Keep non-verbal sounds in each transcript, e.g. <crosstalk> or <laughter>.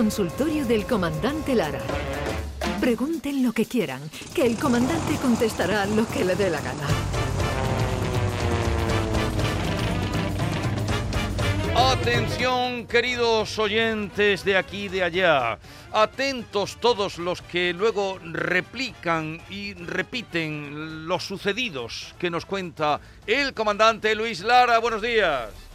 consultorio del comandante Lara. Pregunten lo que quieran, que el comandante contestará lo que le dé la gana. Atención, queridos oyentes de aquí y de allá. Atentos todos los que luego replican y repiten los sucedidos que nos cuenta el comandante Luis Lara. Buenos días.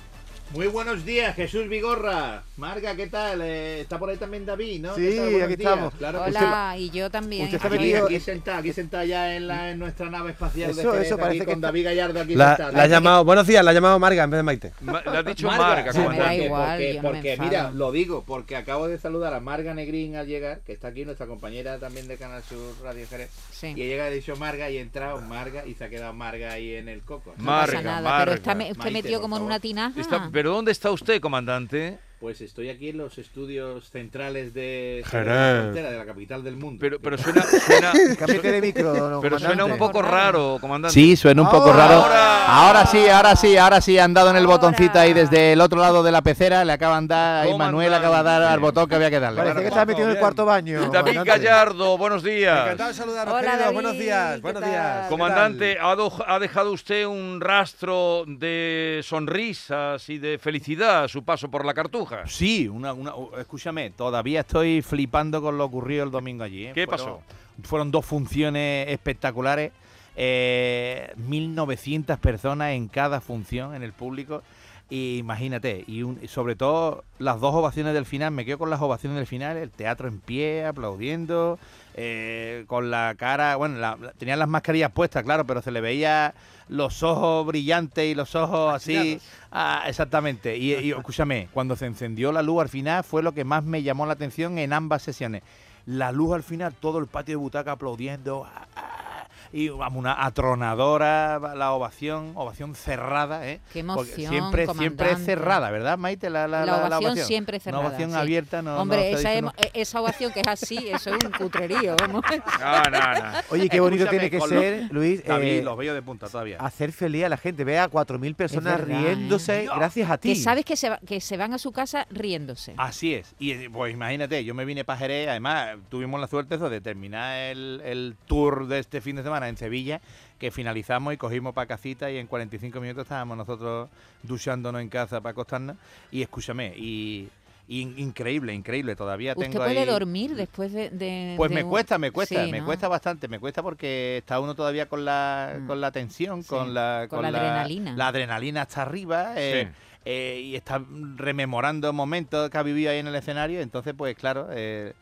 Muy buenos días, Jesús Vigorra. Marga, ¿qué tal? Eh, está por ahí también David, ¿no? Sí, aquí días. estamos. Claro, Hola, y yo también. usted está Aquí, metido- aquí sentado, aquí sentado ya en, la, en nuestra nave espacial Eso, de Jerez, eso, aquí parece que con está- David Gallardo aquí La, sentado. la ha llamado, buenos días, la ha llamado Marga en vez de Maite. Ma- has dicho Marga, Marga, sí, me da comandante. igual, porque, no me mira, lo digo, porque acabo de saludar a Marga Negrín al llegar, que está aquí, nuestra compañera también de Canal Sur Radio Jerez. Sí. Y llega, ha dicho Marga y ha entrado Marga y se ha quedado Marga ahí en el coco. No Marga, pasa nada, Marga. pero está, usted metido como en una tinaja. ¿Pero dónde está usted, comandante? Pues estoy aquí en los estudios centrales de Jerez. de la frontera, de la capital del mundo. Pero, pero suena, suena, <laughs> Cámbiate de micro, no, pero suena un poco raro, comandante. Sí, suena un poco Ahora. raro. Ahora. Sí, ahora sí, ahora sí, han dado en el botoncito ahí desde el otro lado de la pecera, le acaban de dar, ahí Manuel acaba de dar al botón que había que darle. Parece que estás metido en el cuarto baño. David. Gallardo, buenos días. Encantado de saludaros, Hola. David, Buenos días, ¿qué buenos días. ¿qué Comandante, ha dejado usted un rastro de sonrisas y de felicidad a su paso por la cartuja. Sí, una, una- oh, escúchame, todavía estoy flipando con lo ocurrido el domingo allí. ¿eh? ¿Qué Fueron- pasó? Fueron dos funciones espectaculares, eh, 1.900 personas en cada función en el público. Y imagínate, y, un- y sobre todo las dos ovaciones del final, me quedo con las ovaciones del final, el teatro en pie, aplaudiendo, eh, con la cara, bueno, la- la- tenían las mascarillas puestas, claro, pero se le veía los ojos brillantes y los ojos así. Ah, exactamente. Y, y escúchame, cuando se encendió la luz al final fue lo que más me llamó la atención en ambas sesiones. La luz al final, todo el patio de butaca aplaudiendo. ah, ah, y vamos, una atronadora la ovación, ovación cerrada, ¿eh? Qué Porque emoción, siempre, siempre es cerrada, ¿verdad, Maite? La, la, La, la- la ovación siempre cerrada. Una ovación sí. abierta no. Hombre, no esa, dice, emo- no. e- esa ovación que es así, eso es un cutrerío. vamos. <laughs> No, no, no. Oye, qué bonito Escúchame, tiene que ser, Luis, David, eh, los bellos de punta todavía. hacer feliz a la gente. Ve a 4.000 personas verdad, ¿eh? riéndose gracias a ti. que sabes que se, va- que se van a su casa riéndose. Así es. Y eh, pues imagínate, yo me vine para Jerez, además tuvimos la suerte eso, de terminar el, el tour de este fin de semana en Sevilla, que finalizamos y cogimos para casita y en 45 minutos estábamos nosotros duchándonos en casa para acostarnos. Y escúchame, y, y in- increíble, increíble, todavía ¿Usted tengo puede ahí... dormir después de, de- Pues de me un- cuesta, me cuesta, Sí, me ¿no? cuesta bastante, me cuesta porque está uno todavía con la, Mm. con la tensión, Sí, con la, con la adrenalina. La adrenalina hasta arriba eh, Sí. eh, y está rememorando momentos que ha vivido ahí en el escenario, entonces pues claro, eh,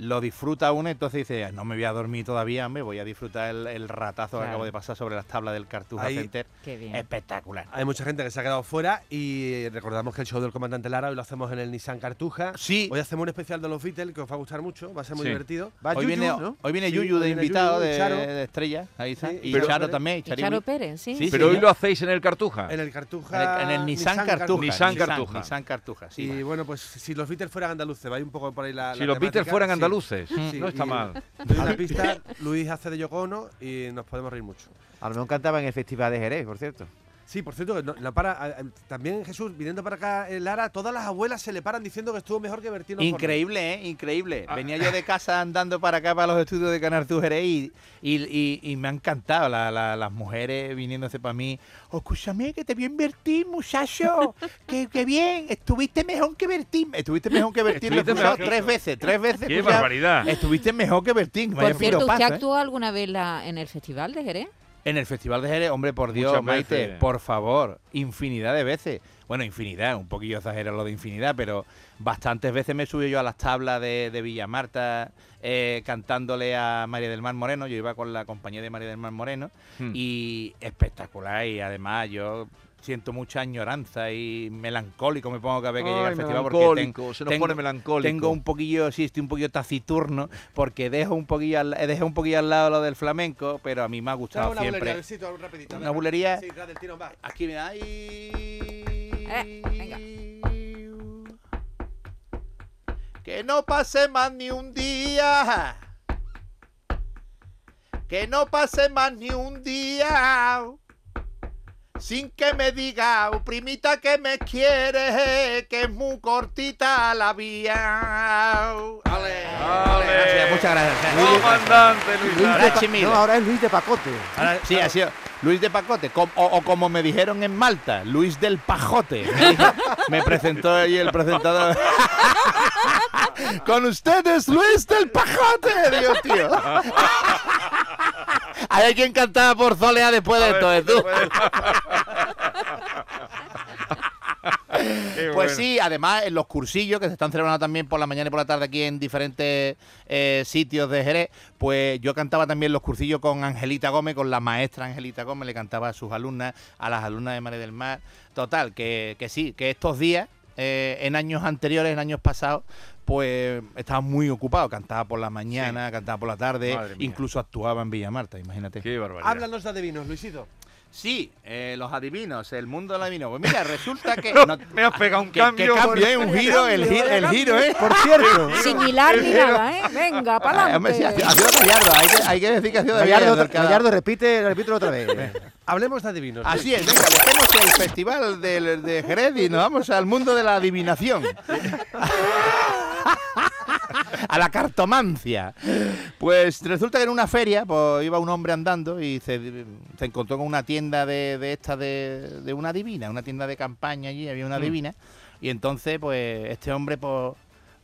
lo disfruta uno, entonces dice, "Ah, no me voy a dormir todavía, me voy a disfrutar el, el ratazo que acabo de pasar sobre las tablas del Cartuja Ahí- Center. Qué bien. Espectacular. Hay mucha gente que se ha quedado fuera y recordamos que el show del comandante Lara hoy lo hacemos en el Nissan Cartuja. Sí, Hoy hacemos un especial de los Beatles que os va a gustar mucho, va a ser muy Sí. divertido. Va hoy, Yuyu, viene, ¿no? hoy viene Sí, Yuyu de viene invitado Yuyu, de, Charo. de estrella, ahí está. Sí, y pero- Charo también, y. Charo Pérez, sí. Sí, Pero sí. hoy lo hacéis en el Cartuja. En el En el, Cartuja. en el Nissan, Cartuja. Nissan Cartuja. Nissan Cartuja, sí. Y bueno, pues si los Beatles fueran andaluces, vais un poco por ahí la. si los Beatles fueran sí. Andaluces, Sí, no está y- mal. Doy una pista, Luis hace de Yoko Ono y nos podemos reír mucho. A lo mejor cantaba en el Festival de Jerez, por cierto. Sí, por cierto, que no- la para, también Jesús, viniendo para acá, eh, Lara, todas las abuelas se le paran diciendo que estuvo mejor que Bertino. Increíble, ¿eh? Increíble. Ah. Venía yo de casa andando para acá, para los estudios de Canal Sur Jerez y, y, y- y me han encantado la- la- las mujeres viniéndose para mí. Oh, escúchame, que te vi en Bertín, muchacho. que, que bien, estuviste mejor que Bertín. Estuviste mejor que Bertín. Lo tres veces, tres veces. ¡Qué escuchado. barbaridad! Estuviste mejor que Bertín. Por cierto, ¿usted ¿eh? actuó alguna vez la- en el Festival de Jerez? En el Festival de Jerez, hombre, por Dios, Muchas Maite, veces. por favor, infinidad de veces. Bueno, infinidad, un poquillo exagero lo de infinidad, pero bastantes veces me subí yo a las tablas de, de Villamarta eh, cantándole a María del Mar Moreno. Yo iba con la compañía de María del Mar Moreno Hmm. y espectacular. Y además yo siento mucha añoranza y melancólico me pongo cada vez que llega Ay, al festival porque ten- melancólico, se nos tengo- pone melancólico. tengo un poquillo, sí, estoy un poquillo taciturno porque dejo un poquillo al, dejé un poquillo al lado lo del flamenco, pero a mí me ha gustado una bulería, siempre. rapidito. Una bulería. Sí, del va. Aquí me da. Eh, venga. Que no pase más ni un día. Que no pase más ni un día. Sin que me diga, "Oh, primita que me quiere, que es muy cortita la vía. Ale, Ale. Gracias, muchas gracias. Comandante Luis Luis Lara. de Pa- no, ahora es Luis de Pacote. Ahora, sí, ha sido Luis de Pacote, com- o, o como me dijeron en Malta, Luis del Pajote. Me, dijo- me presentó ahí el presentador. Con ustedes, Luis del Pajote. Digo, tío. <laughs> Hay alguien cantaba por Zolea después de todo esto. Qué Pues bueno. sí, además en los cursillos que se están celebrando también por la mañana y por la tarde aquí en diferentes eh, sitios de Jerez, pues yo cantaba también los cursillos con Angelita Gómez, con la maestra Angelita Gómez, le cantaba a sus alumnas, a las alumnas de María del Mar. Total, que, que sí, que estos días, eh, en años anteriores, en años pasados, pues estaba muy ocupado, cantaba por la mañana, cantaba por la tarde, Madre mía. incluso actuaba en Villa Marta, imagínate. Qué barbaridad. Háblanos de adivinos, Luisito. Sí, eh, los adivinos, el mundo del <laughs> adivino. Pues mira, resulta que... <laughs> No, no- me has pegado un ¿Qué, cambio. qué cambio, eh? Un <laughs> giro, el, gi- el giro, ¿eh? Por cierto, Sin hilar ni nada, ¿eh? Venga, para hombre, sí, ha adelante. sido ha sido Gallardo, hay que, hay que decir que ha sido de Gallardo, Gallardo. repite, repítelo otra vez. Hablemos de adivinos. Así es, venga, dejemos el festival del- de, Jerez y nos vamos al mundo de la adivinación. A la cartomancia. Pues resulta que en una feria pues, iba un hombre andando y se, se encontró con una tienda de, de esta de, de una divina, una tienda de campaña allí, había una divina. Y entonces, pues, este hombre, pues,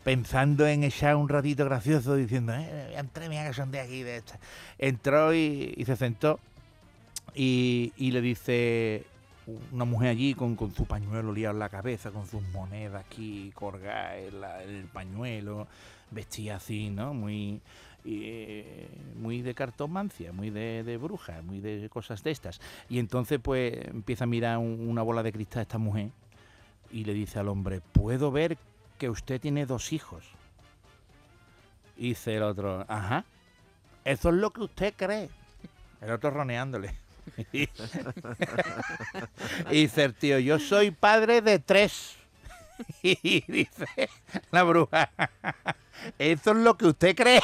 pensando en echar un ratito gracioso, diciendo, eh, entré, mira que son de aquí, de esta. Entró y, y se sentó y, y le dice una mujer allí con, con su pañuelo liado en la cabeza, con sus monedas aquí colgadas en, el pañuelo, vestida así, ¿no? Muy, eh, muy de cartomancia, muy de, de bruja, muy de cosas de estas. Y entonces pues empieza a mirar un- una bola de cristal a esta mujer y le dice al hombre, puedo ver que usted tiene dos hijos. Y dice el otro, ajá, eso es lo que usted cree. El otro roneándole. <laughs> y dice el tío, yo soy padre de tres. <laughs> Y dice la bruja, <laughs> eso es lo que usted cree.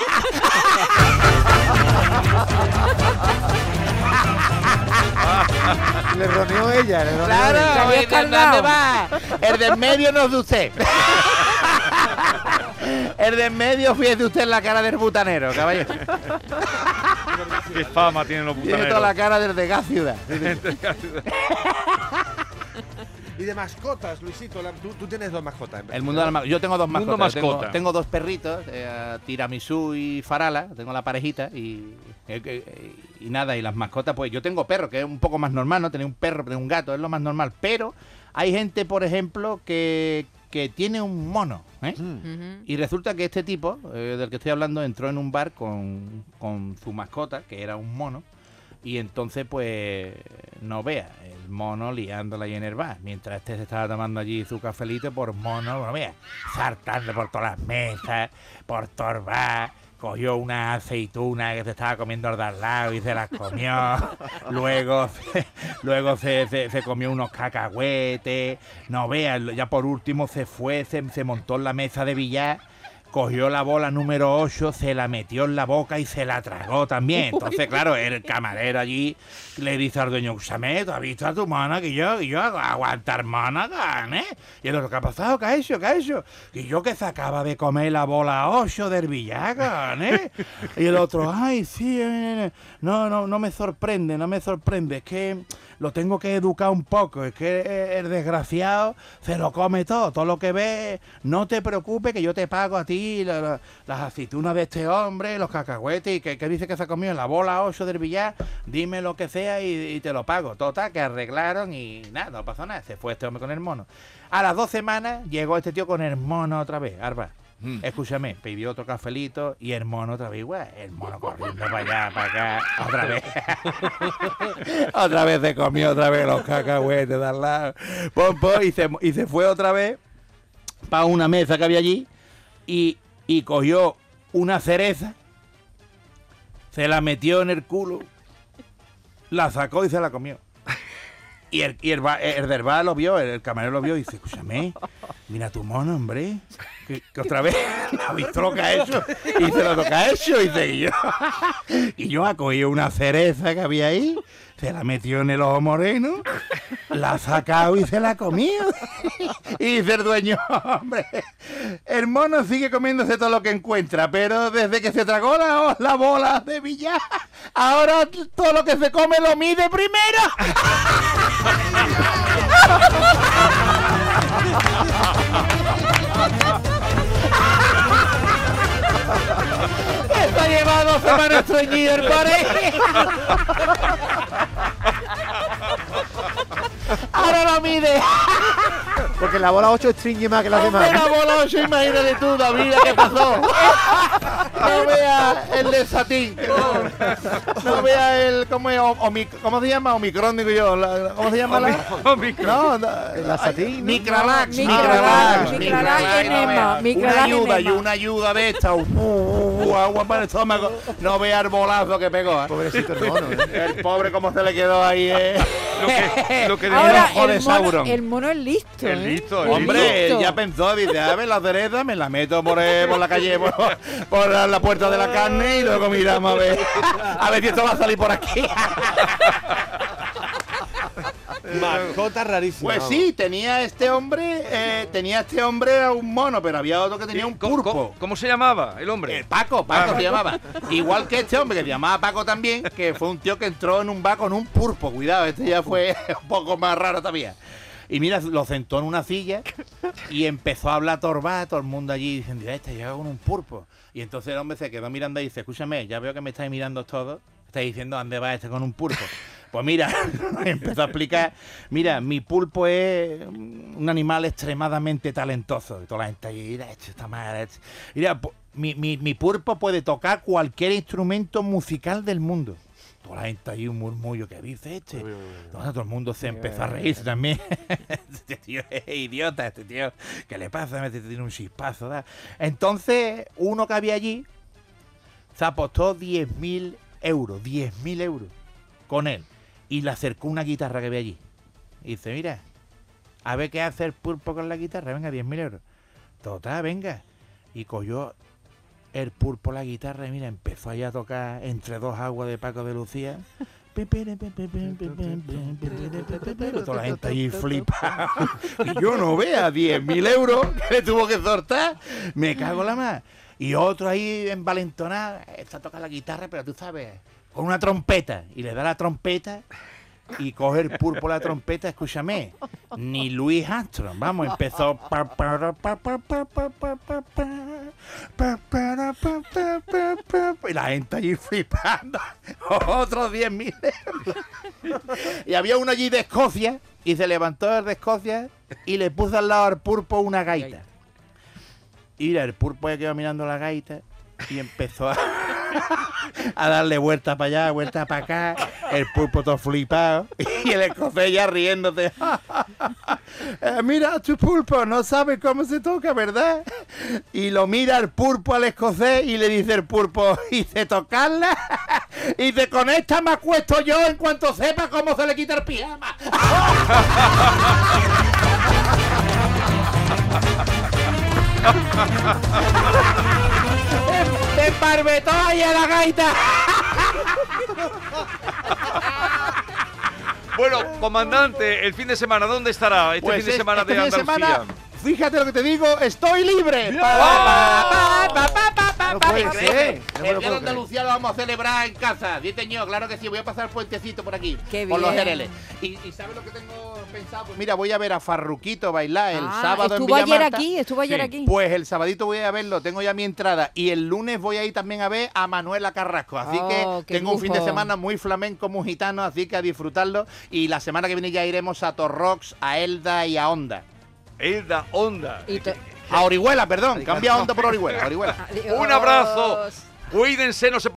Le roneó ella. Le roneó Claro, ella. Salió ¿y de escaldado. dónde va? El de en medio no es de usted. El de en medio, fíjese usted en la cara del butanero, caballero. Qué fama tienen los Tiene toda la butaneros. cara del de gas ciudad. <laughs> Y de mascotas, Luisito. la- tú, tú tienes dos mascotas. en El mundo de la Yo tengo dos mascotas. Tengo, mascota. tengo dos perritos, eh, Tiramisú y Farala. Tengo la parejita y, eh, eh, y nada. Y las mascotas, pues yo tengo perro, que es un poco más normal, ¿no? Tener un perro, tener un gato, es lo más normal. Pero hay gente, por ejemplo, que, que tiene un mono, ¿eh? Ujú. Y resulta que este tipo, eh, del que estoy hablando, entró en un bar con, con su mascota, que era un mono, y entonces, pues, no vea, el mono liándola ahí en el bar, mientras este se estaba tomando allí su cafelito por mono, no vea, saltando por todas las mesas, por todo el bar, cogió una aceituna que se estaba comiendo al de al lado y se las comió, <laughs> luego, se- luego se, se- comió unos cacahuetes, no vea, ya por último se fue, se, se montó en la mesa de billar, cogió la bola número 8, se la metió en la boca y se la tragó también. Entonces, claro, el camarero allí le dice al dueño, Usame, ¿tú has visto a tu mana que yo, que yo hago aguantar mana, can, eh? Y el otro, ¿qué ha pasado? ¿Qué ha hecho? ¿Qué ha hecho? Que yo que se acaba de comer la bola 8 del Villagan, ¿eh? Y el otro, ay, sí, eh, no, no, no me sorprende, no me sorprende, es que lo tengo que educar un poco, es que el desgraciado se lo come todo, todo lo que ve, no te preocupes que yo te pago a ti la- la- las aceitunas de este hombre, los cacahuetes, y que, que dice que se ha comido la bola 8 del billar, dime lo que sea y, y te lo pago. Total, que arreglaron y nada, no pasó nada, se fue este hombre con el mono. A las dos semanas llegó este tío con el mono otra vez, Arba. Mm. Escúchame, pidió otro cafelito y el mono otra vez igual. El mono corriendo para allá, para acá, otra vez. <laughs> otra vez se comió otra vez los cacahuetes de al lado. Pom, y, se, y se fue otra vez para una mesa que había allí y, y cogió una cereza, se la metió en el culo, la sacó y se la comió. Y el, y el, el del bar lo vio, el, camarero lo vio y dice, escúchame, mira tu mono, hombre. que, otra vez <laughs> ha visto lo que ha hecho. Y dice lo que ha hecho. Y dice, yo, <laughs> y yo ha cogido una cereza que había ahí, se la metió en el ojo moreno, la ha sacado y se la ha comido. Y dice el dueño, hombre, el mono sigue comiéndose todo lo que encuentra, pero desde que se tragó la, la bola de billar, ahora todo lo que se come lo mide primero. <laughs> Está llevado semana estreñido el pobre. Ahora lo mide. Porque la bola 8 estringe más que las demás. La bola 8, imagínate tú, David, ¿qué pasó? No <laughs> veas el de Satín. No, veas el, ¿cómo, es? O- omic- ¿cómo se llama? Omicron, digo yo. la- ¿Cómo se llama la? No, no, La Satín. ¿no? Micralax, Micralax, Micralax, enema, Una ayuda y una ayuda de esta. uh, agua para el estómago. No vea el bolazo que pegó. ¿eh? Pobrecito el mono, ¿eh? El pobre cómo se le quedó ahí. eh. Lo que, lo que <laughs> El Ahora, ojo de el mono, Sauron. el mono es listo. Es ¿eh? listo, Hombre, listo. ya pensó, dice, a ver la cereza, me la meto por, eh, por la calle, por, por la puerta de la carne y luego miramos a ver, a ver si esto va a salir por aquí. Mascota rarísima. Pues sí, tenía este hombre, eh, tenía este hombre a un mono, pero había otro que tenía un ¿Cómo, pulpo. cómo- cómo se llamaba el hombre? Eh, Paco, Paco se llamaba. Igual que este hombre que se llamaba Paco también, que fue un tío que entró en un bar con un pulpo. Cuidado, este ya fue <laughs> un poco más raro todavía. Y mira, lo sentó en una silla y empezó a hablar torba, todo el mundo allí diciendo, este llega con un pulpo. Y entonces el hombre se quedó mirando y dice, escúchame, ya veo que me estáis mirando todos. Estáis diciendo, ¿dónde va este con un pulpo? <laughs> Pues mira, <laughs> empezó a explicar, mira, mi pulpo es un animal extremadamente talentoso. Y toda la gente mira, esto está mal. esto". Mira, pu- mi, mi, mi pulpo puede tocar cualquier instrumento musical del mundo. Toda la gente ahí, un murmullo que dice este. Entonces todo el mundo se empezó a reírse también. <laughs> este tío es idiota, este tío. ¿Qué le pasa? Este tiene un chispazo. da. Entonces, uno que había allí se apostó 10.000 euros, 10.000 euros con él. Y le acercó una guitarra que había allí. Y dice, mira, a ver qué hace el pulpo con la guitarra. Venga, 10.000 euros. Total, venga. Y cogió el pulpo la guitarra mira, empezó allá a tocar entre dos aguas de Paco de Lucía. Toda la gente allí flipa. Y yo no vea 10.000 euros que le tuvo que soltar. Me cago en la más. Y otro ahí envalentonado, está tocando la guitarra, pero tú sabes, con una trompeta. Y le da la trompeta y coge el pulpo la trompeta, escúchame, ni Luis Armstrong, vamos, empezó... Y la gente allí flipando, otros 10.000 euros. Y había uno allí de Escocia, y se levantó desde Escocia y le puso al lado al pulpo una gaita. Y mira, el pulpo ya quedó mirando la gaita y empezó a a darle vueltas para allá, vueltas para acá, el pulpo todo flipado y el escocés ya riéndose. Eh, mira, tu pulpo no sabe cómo se toca, ¿verdad? Y lo mira el pulpo al escocés y le dice el pulpo, <laughs> ¿hice tocarla? Y dice, con esta me acuesto yo en cuanto sepa cómo se le quita el pijama. <laughs> ¡Te barbetó ahí a la gaita! Bueno, comandante, el fin de semana, ¿dónde estará? Este Pues fin de es- semana este de fin de Andalucía. semana, fíjate lo que te digo, estoy libre. No puede ser, no El Día de Andalucía lo vamos a celebrar en casa. Dice yo, claro que sí, voy a pasar el puentecito por aquí. Qué Por los. Jereles. Y, y ¿sabes lo que tengo pensado? Pues mira, voy a ver a Farruquito bailar el Ah, sábado en estuvo ayer aquí, estuvo ayer Sí. aquí. Pues el sabadito voy a verlo, tengo ya mi entrada. Y el lunes voy a ir también a ver a Manuela Carrasco. Así Oh, que tengo un fin de semana muy flamenco, muy gitano, así que a disfrutarlo. Y la semana que viene ya iremos a Torrox, a Elda y a Onda. Elda Onda. Y A Orihuela, perdón. Cambia Onda por Orihuela. Orihuela. Un abrazo. Cuídense, no se